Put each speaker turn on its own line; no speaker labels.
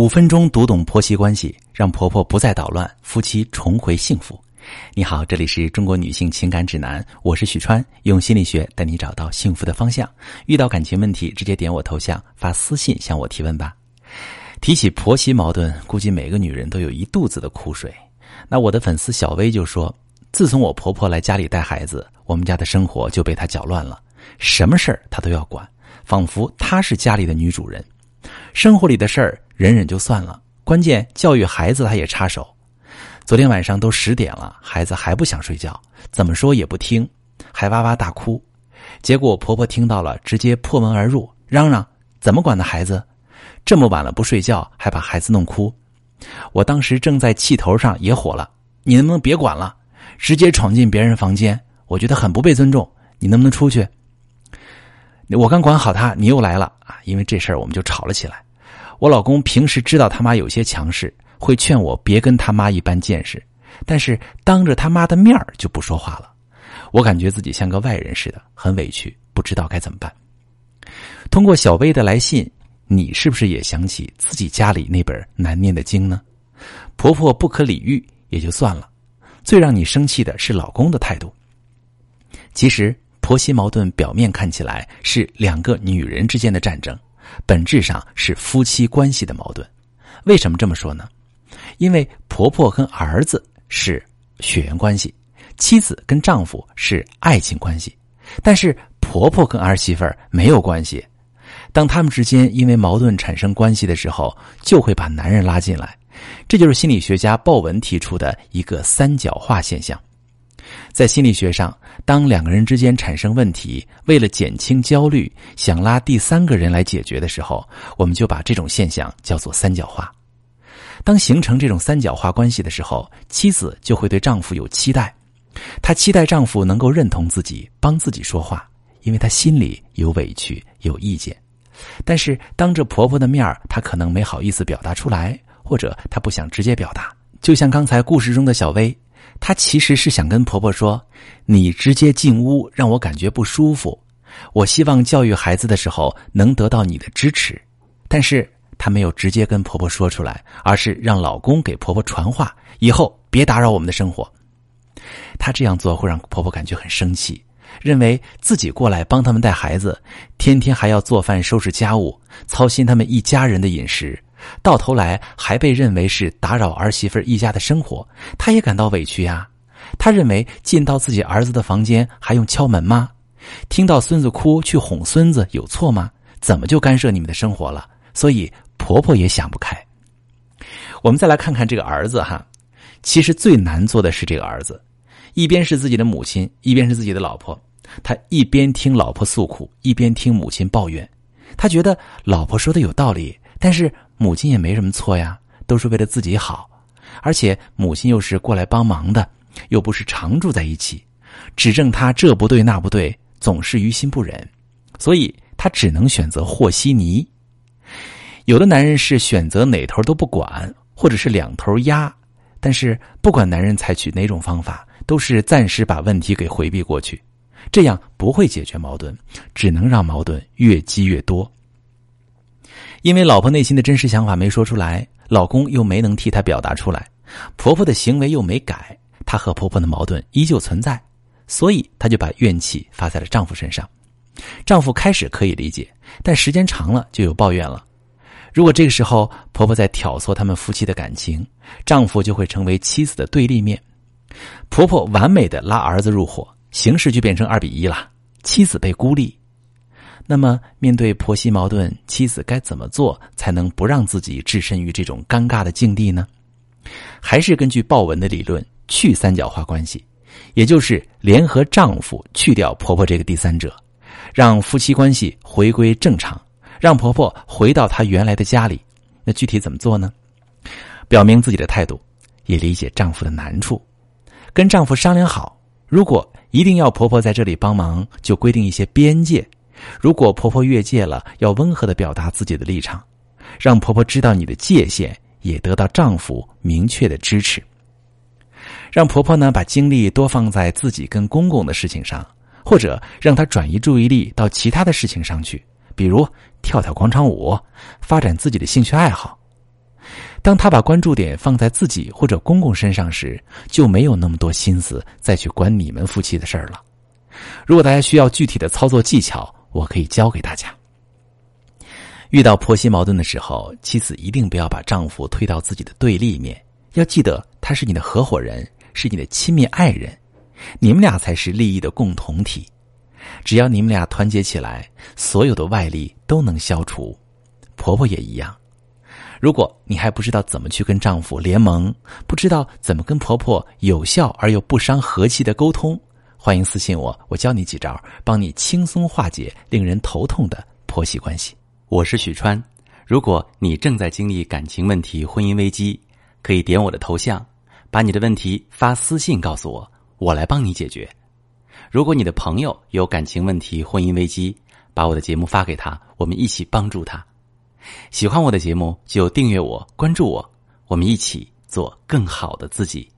五分钟读懂婆媳关系，让婆婆不再捣乱，夫妻重回幸福。你好，这里是中国女性情感指南，我是许川，用心理学带你找到幸福的方向。遇到感情问题，直接点我头像发私信向我提问吧。提起婆媳矛盾，估计每个女人都有一肚子的苦水。那我的粉丝小薇就说：“自从我婆婆来家里带孩子，我们家的生活就被她搅乱了，什么事儿她都要管，仿佛她是家里的女主人。生活里的事儿。”忍忍就算了，关键教育孩子他也插手。昨天晚上都十点了，孩子还不想睡觉，怎么说也不听，还哇哇大哭。结果婆婆听到了，直接破门而入，嚷嚷：“怎么管的孩子？这么晚了不睡觉，还把孩子弄哭。”我当时正在气头上，也火了：“你能不能别管了？直接闯进别人房间，我觉得很不被尊重。你能不能出去？”我刚管好他，你又来了啊！因为这事儿，我们就吵了起来。我老公平时知道他妈有些强势，会劝我别跟他妈一般见识，但是当着他妈的面就不说话了。我感觉自己像个外人似的，很委屈，不知道该怎么办。通过小薇的来信，你是不是也想起自己家里那本难念的经呢？婆婆不可理喻也就算了，最让你生气的是老公的态度。其实婆媳矛盾表面看起来是两个女人之间的战争。本质上是夫妻关系的矛盾，为什么这么说呢？因为婆婆跟儿子是血缘关系，妻子跟丈夫是爱情关系，但是婆婆跟儿媳妇儿没有关系。当他们之间因为矛盾产生关系的时候，就会把男人拉进来，这就是心理学家鲍文提出的一个三角化现象。在心理学上，当两个人之间产生问题，为了减轻焦虑，想拉第三个人来解决的时候，我们就把这种现象叫做三角化。当形成这种三角化关系的时候，妻子就会对丈夫有期待，她期待丈夫能够认同自己，帮自己说话，因为她心里有委屈、有意见。但是当着婆婆的面她可能没好意思表达出来，或者她不想直接表达。就像刚才故事中的小薇。她其实是想跟婆婆说：“你直接进屋让我感觉不舒服。我希望教育孩子的时候能得到你的支持。”但是她没有直接跟婆婆说出来，而是让老公给婆婆传话：“以后别打扰我们的生活。”她这样做会让婆婆感觉很生气，认为自己过来帮他们带孩子，天天还要做饭、收拾家务，操心他们一家人的饮食。到头来还被认为是打扰儿媳妇一家的生活，他也感到委屈呀。他认为进到自己儿子的房间还用敲门吗？听到孙子哭去哄孙子有错吗？怎么就干涉你们的生活了？所以婆婆也想不开。我们再来看看这个儿子哈，其实最难做的是这个儿子，一边是自己的母亲，一边是自己的老婆，他一边听老婆诉苦，一边听母亲抱怨，他觉得老婆说的有道理，但是。母亲也没什么错呀，都是为了自己好，而且母亲又是过来帮忙的，又不是常住在一起，指正他这不对那不对，总是于心不忍，所以他只能选择和稀泥。有的男人是选择哪头都不管，或者是两头压，但是不管男人采取哪种方法，都是暂时把问题给回避过去，这样不会解决矛盾，只能让矛盾越积越多。因为老婆内心的真实想法没说出来，老公又没能替她表达出来，婆婆的行为又没改，她和婆婆的矛盾依旧存在，所以她就把怨气发在了丈夫身上。丈夫开始可以理解，但时间长了就有抱怨了。如果这个时候婆婆在挑唆他们夫妻的感情，丈夫就会成为妻子的对立面。婆婆完美的拉儿子入伙，形势就变成二比一了，妻子被孤立。那么，面对婆媳矛盾，妻子该怎么做才能不让自己置身于这种尴尬的境地呢？还是根据鲍文的理论，去三角化关系，也就是联合丈夫去掉婆婆这个第三者，让夫妻关系回归正常，让婆婆回到她原来的家里。那具体怎么做呢？表明自己的态度，也理解丈夫的难处，跟丈夫商量好，如果一定要婆婆在这里帮忙，就规定一些边界。如果婆婆越界了，要温和的表达自己的立场，让婆婆知道你的界限，也得到丈夫明确的支持。让婆婆呢把精力多放在自己跟公公的事情上，或者让她转移注意力到其他的事情上去，比如跳跳广场舞，发展自己的兴趣爱好。当他把关注点放在自己或者公公身上时，就没有那么多心思再去管你们夫妻的事儿了。如果大家需要具体的操作技巧，我可以教给大家。遇到婆媳矛盾的时候，妻子一定不要把丈夫推到自己的对立面，要记得他是你的合伙人，是你的亲密爱人，你们俩才是利益的共同体。只要你们俩团结起来，所有的外力都能消除。婆婆也一样。如果你还不知道怎么去跟丈夫联盟，不知道怎么跟婆婆有效而又不伤和气的沟通，欢迎私信我，我教你几招，帮你轻松化解令人头痛的婆媳关系。
我是许川，如果你正在经历感情问题、婚姻危机，可以点我的头像，把你的问题发私信告诉我，我来帮你解决。如果你的朋友有感情问题、婚姻危机，把我的节目发给他，我们一起帮助他。喜欢我的节目就订阅我、关注我，我们一起做更好的自己。